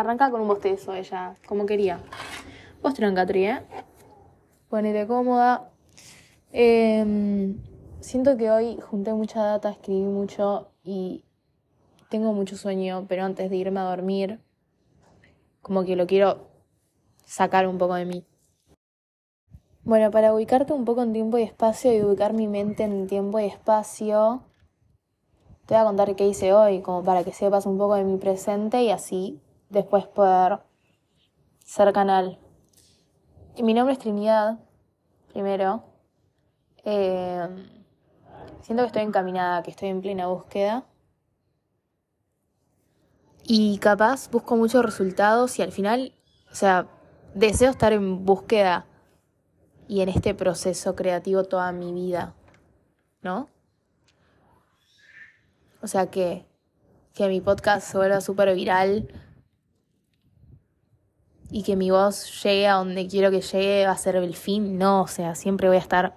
arranca con un bostezo ella, como quería. Vos tranca, Tri, ¿eh? Ponete cómoda. Em, siento que hoy junté mucha data, escribí mucho y tengo mucho sueño, pero antes de irme a dormir, como que lo quiero sacar un poco de mí. Bueno, para ubicarte un poco en tiempo y espacio y ubicar mi mente en tiempo y espacio, te voy a contar qué hice hoy, como para que sepas un poco de mi presente y así después poder ser canal. mi nombre es Trinidad, primero. Eh, siento que estoy encaminada, que estoy en plena búsqueda. Y capaz busco muchos resultados y al final, o sea, deseo estar en búsqueda y en este proceso creativo toda mi vida, ¿no? O sea que, que mi podcast se vuelva súper viral y que mi voz llegue a donde quiero que llegue va a ser el fin, no, o sea, siempre voy a estar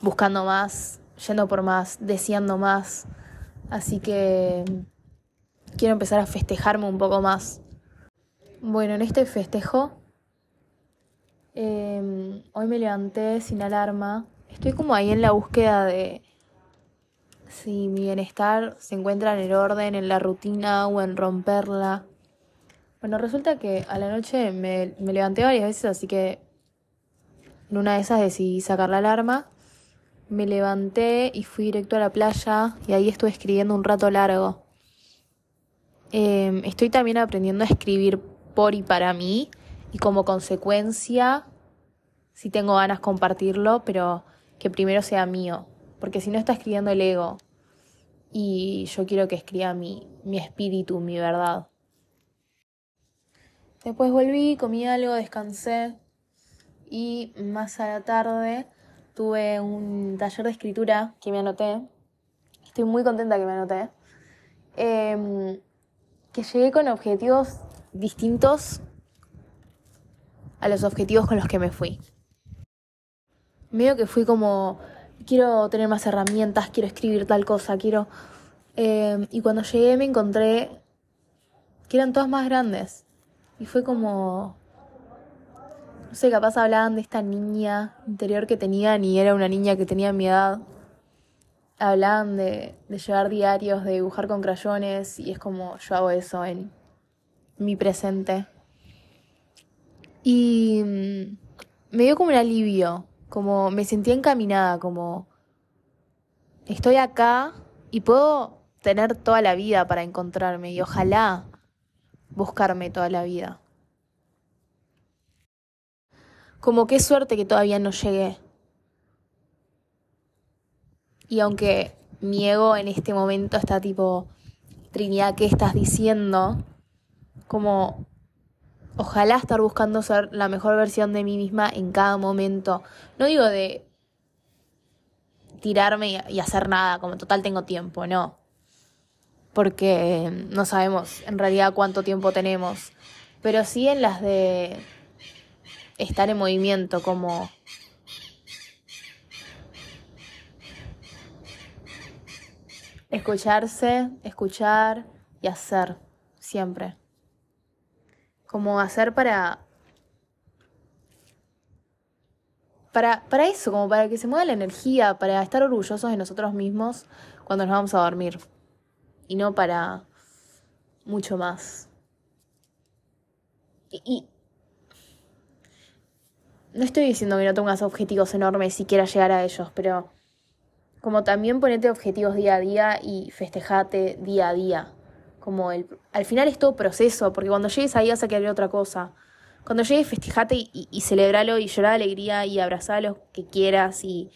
buscando más, yendo por más, deseando más. Así que quiero empezar a festejarme un poco más. Bueno, en este festejo, em, hoy me levanté sin alarma. Estoy como ahí en la búsqueda de si mi bienestar se encuentra en el orden, en la rutina o en romperla. Bueno, resulta que a la noche me, me levanté varias veces, así que en una de esas decidí sacar la alarma. Me levanté y fui directo a la playa y ahí estuve escribiendo un rato largo. Em, estoy también aprendiendo a escribir por y para mí y como consecuencia, si tengo ganas compartirlo, pero que primero sea mío, porque si no está escribiendo el ego y yo quiero que escriba mi, mi espíritu, mi verdad. Después volví, comí algo, descansé y más a la tarde tuve un taller de escritura que me anoté. Estoy muy contenta que me anoté. Em, que llegué con objetivos distintos a los objetivos con los que me fui. Medio que fui como, quiero tener más herramientas, quiero escribir tal cosa, quiero... Em, y cuando llegué me encontré que eran todas más grandes. Y fue como, no sé, capaz hablaban de esta niña interior que tenían y era una niña que tenía mi edad. Hablaban de, de llevar diarios, de dibujar con crayones y es como yo hago eso en mi presente. Y mm, me dio como un alivio, como me sentía encaminada, como estoy acá y puedo tener toda la vida para encontrarme y ojalá buscarme toda la vida. Como qué suerte que todavía no llegué. Y aunque mi ego en este momento está tipo, Trinidad, ¿qué estás diciendo? Como, ojalá estar buscando ser la mejor versión de mí misma en cada momento. No digo de tirarme y hacer nada, como total tengo tiempo, no porque no sabemos en realidad cuánto tiempo tenemos, pero sí en las de estar en movimiento, como escucharse, escuchar y hacer siempre. Como hacer para para, para eso, como para que se mueva la energía, para estar orgullosos de nosotros mismos cuando nos vamos a dormir y no para mucho más. Y, no estoy diciendo que no tengas objetivos enormes si quieras llegar a ellos, pero como también ponete objetivos día a día y festejate día a día. Como el, al final es todo proceso, porque cuando llegues ahí vas a querer otra cosa. Cuando llegues, festejate y, y, celebralo y llorar alegría y abrazalo que quieras y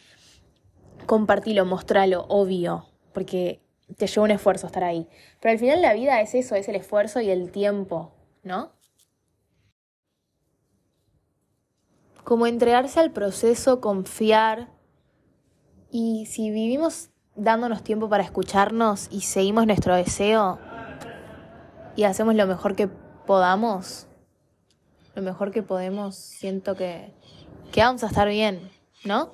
compartilo, mostralo, obvio. Porque te lleva un esfuerzo estar ahí. Pero al final la vida es eso, es el esfuerzo y el tiempo, ¿no? Como entregarse al proceso, confiar. Y si vivimos dándonos tiempo para escucharnos y seguimos nuestro deseo y hacemos lo mejor que podamos, lo mejor que podemos, siento que, que vamos a estar bien, ¿no?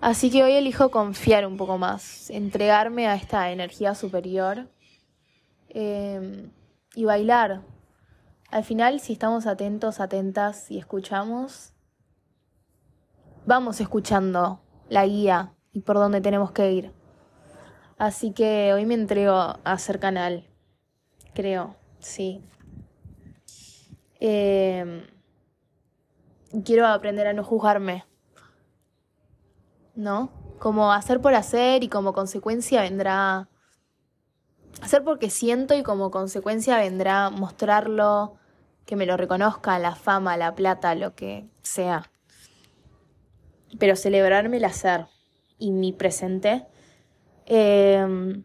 Así que hoy elijo confiar un poco más, entregarme a esta energía superior em, y bailar. Al final, si estamos atentos, atentas y escuchamos, vamos escuchando la guía y por dónde tenemos que ir. Así que hoy me entrego a hacer canal, creo, sí. Em, quiero aprender a no juzgarme, ¿no? Como hacer por hacer y como consecuencia vendrá... Hacer porque siento y como consecuencia vendrá mostrarlo, que me lo reconozca, la fama, la plata, lo que sea. Pero celebrarme el hacer y mi presente. Em,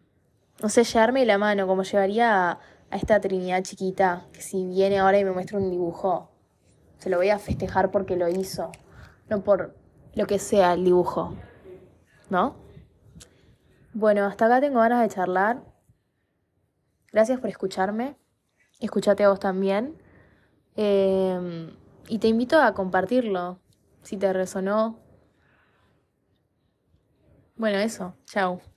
no sé, llevarme la mano, como llevaría a, a esta Trinidad chiquita, que si viene ahora y me muestra un dibujo, se lo voy a festejar porque lo hizo, no por lo que sea el dibujo, ¿no? Bueno, hasta acá tengo ganas de charlar. Gracias por escucharme. Escúchate a vos también. Em, y te invito a compartirlo, si te resonó. Bueno, eso. Chao.